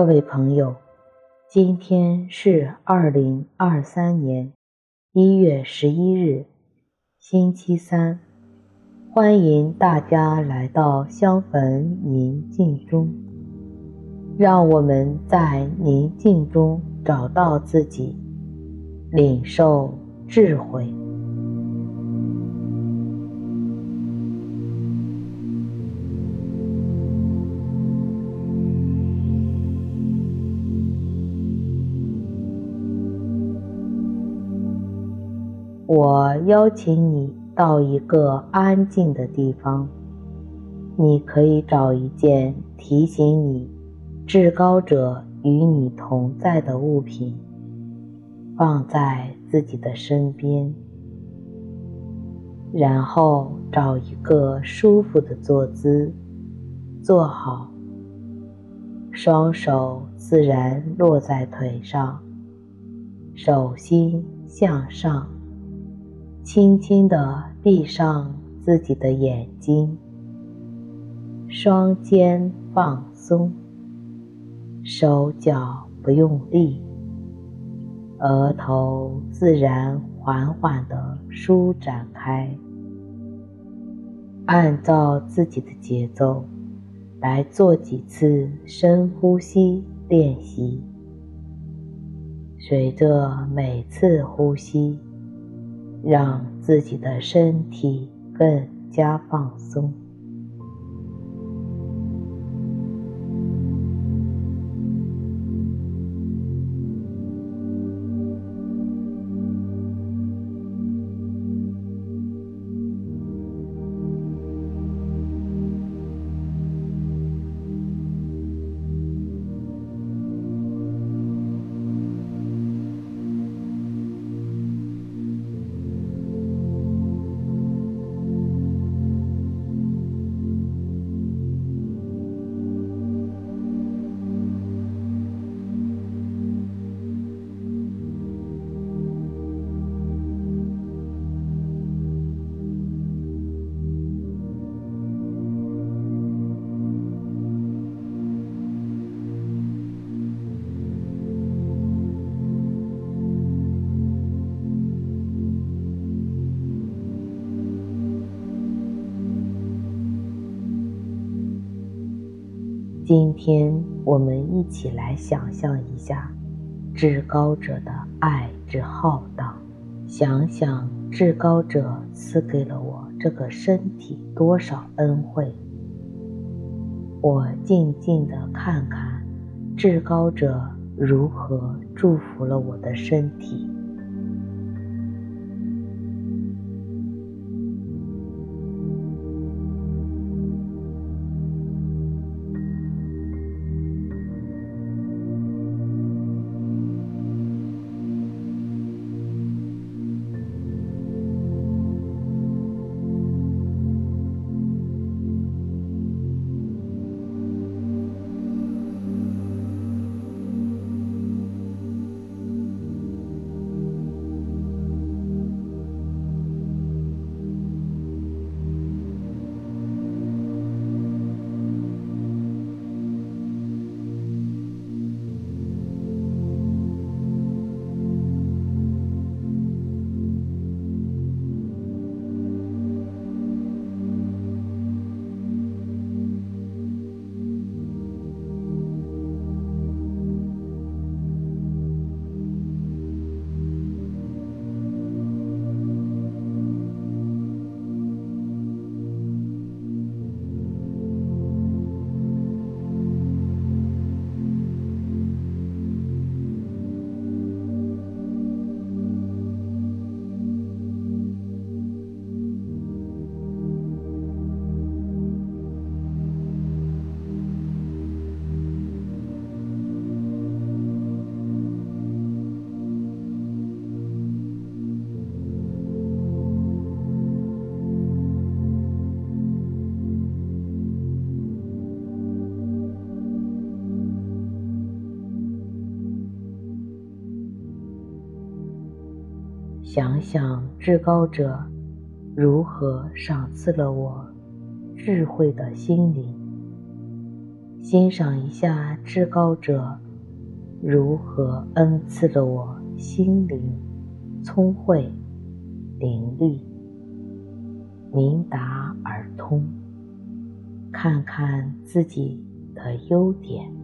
各位朋友，今天是二零二三年一月十一日，星期三。欢迎大家来到相逢宁静中，让我们在宁静中找到自己，领受智慧。我邀请你到一个安静的地方，你可以找一件提醒你至高者与你同在的物品，放在自己的身边，然后找一个舒服的坐姿，坐好，双手自然落在腿上，手心向上。轻轻地闭上自己的眼睛，双肩放松，手脚不用力，额头自然缓缓地舒展开。按照自己的节奏来做几次深呼吸练习，随着每次呼吸，让自己的身体更加放松。天我们一起来想象一下至高者的爱之浩荡，想想至高者赐给了我这个身体多少恩惠。我静静地看看至高者如何祝福了我的身体。想想至高者如何赏赐了我智慧的心灵，欣赏一下至高者如何恩赐了我心灵聪慧伶俐、明达而通，看看自己的优点。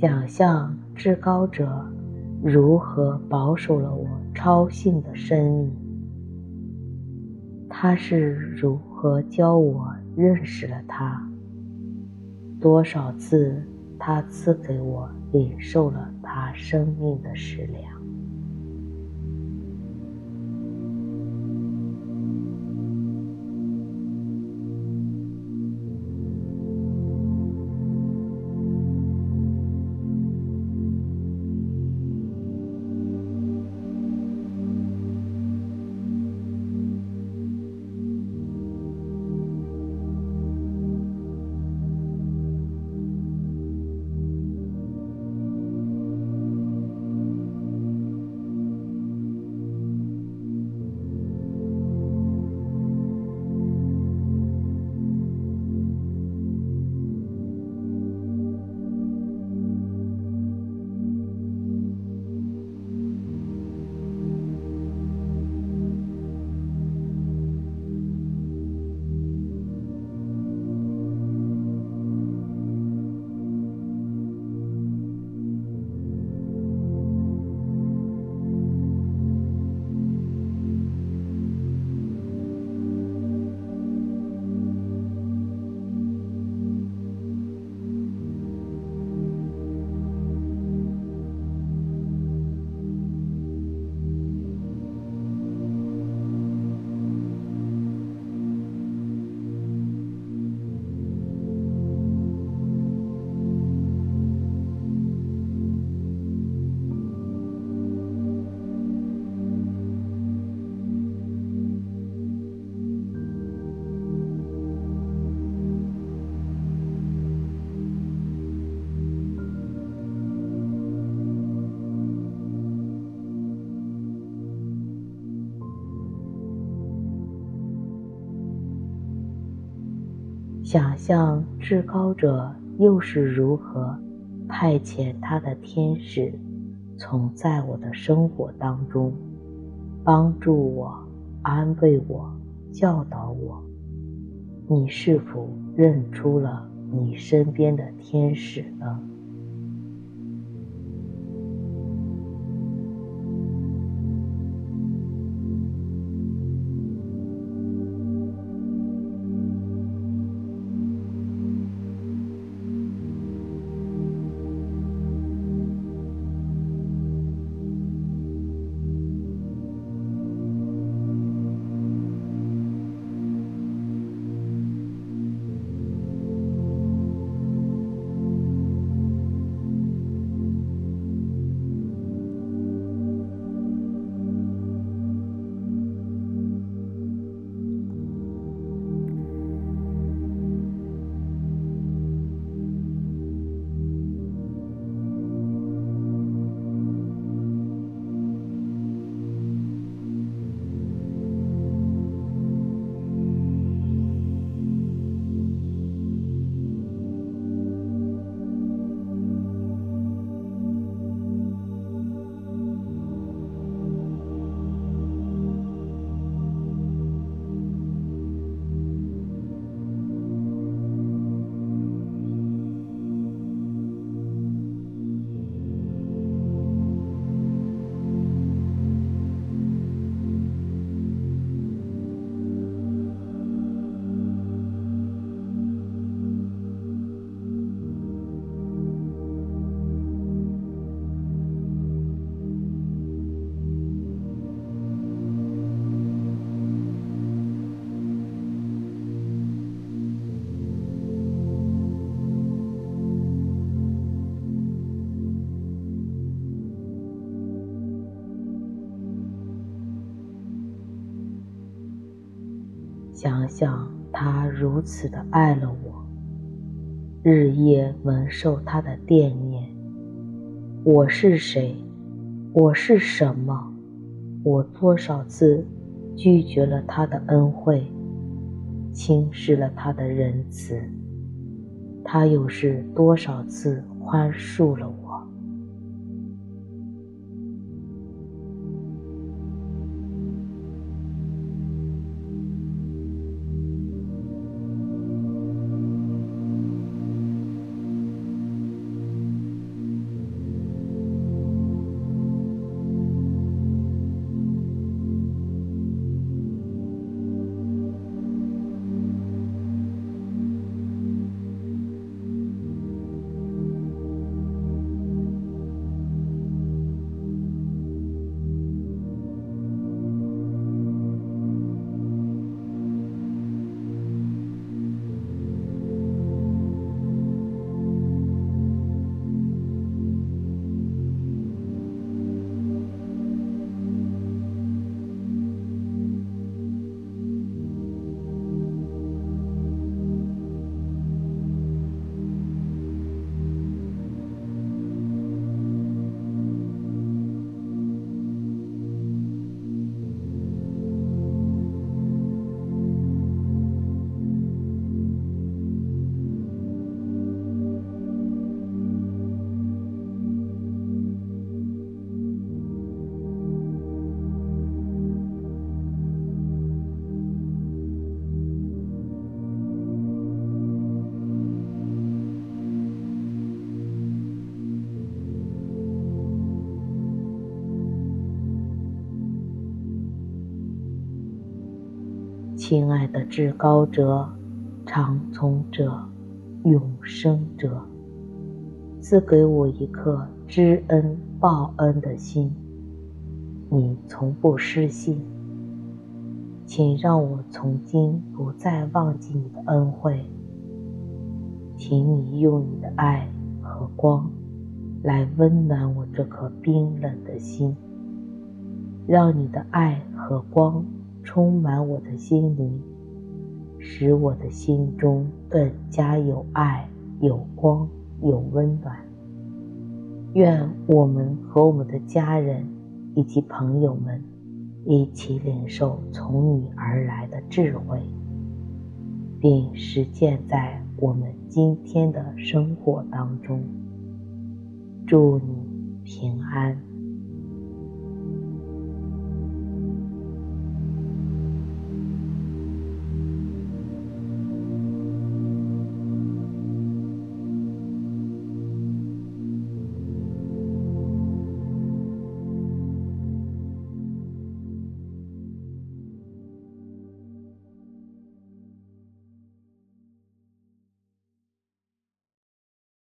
想象至高者如何保守了我超性的生命，他是如何教我认识了他，多少次他赐给我领受了他生命的食粮。想象至高者又是如何派遣他的天使，从在我的生活当中帮助我、安慰我、教导我。你是否认出了你身边的天使呢？想想他如此的爱了我，日夜蒙受他的惦念。我是谁？我是什么？我多少次拒绝了他的恩惠，轻视了他的仁慈，他又是多少次宽恕了我？亲爱的至高者、长从者、永生者，赐给我一颗知恩报恩的心。你从不失信，请让我从今不再忘记你的恩惠。请你用你的爱和光来温暖我这颗冰冷的心，让你的爱和光。充满我的心灵，使我的心中更加有爱、有光、有温暖。愿我们和我们的家人以及朋友们一起领受从你而来的智慧，并实践在我们今天的生活当中。祝你平安。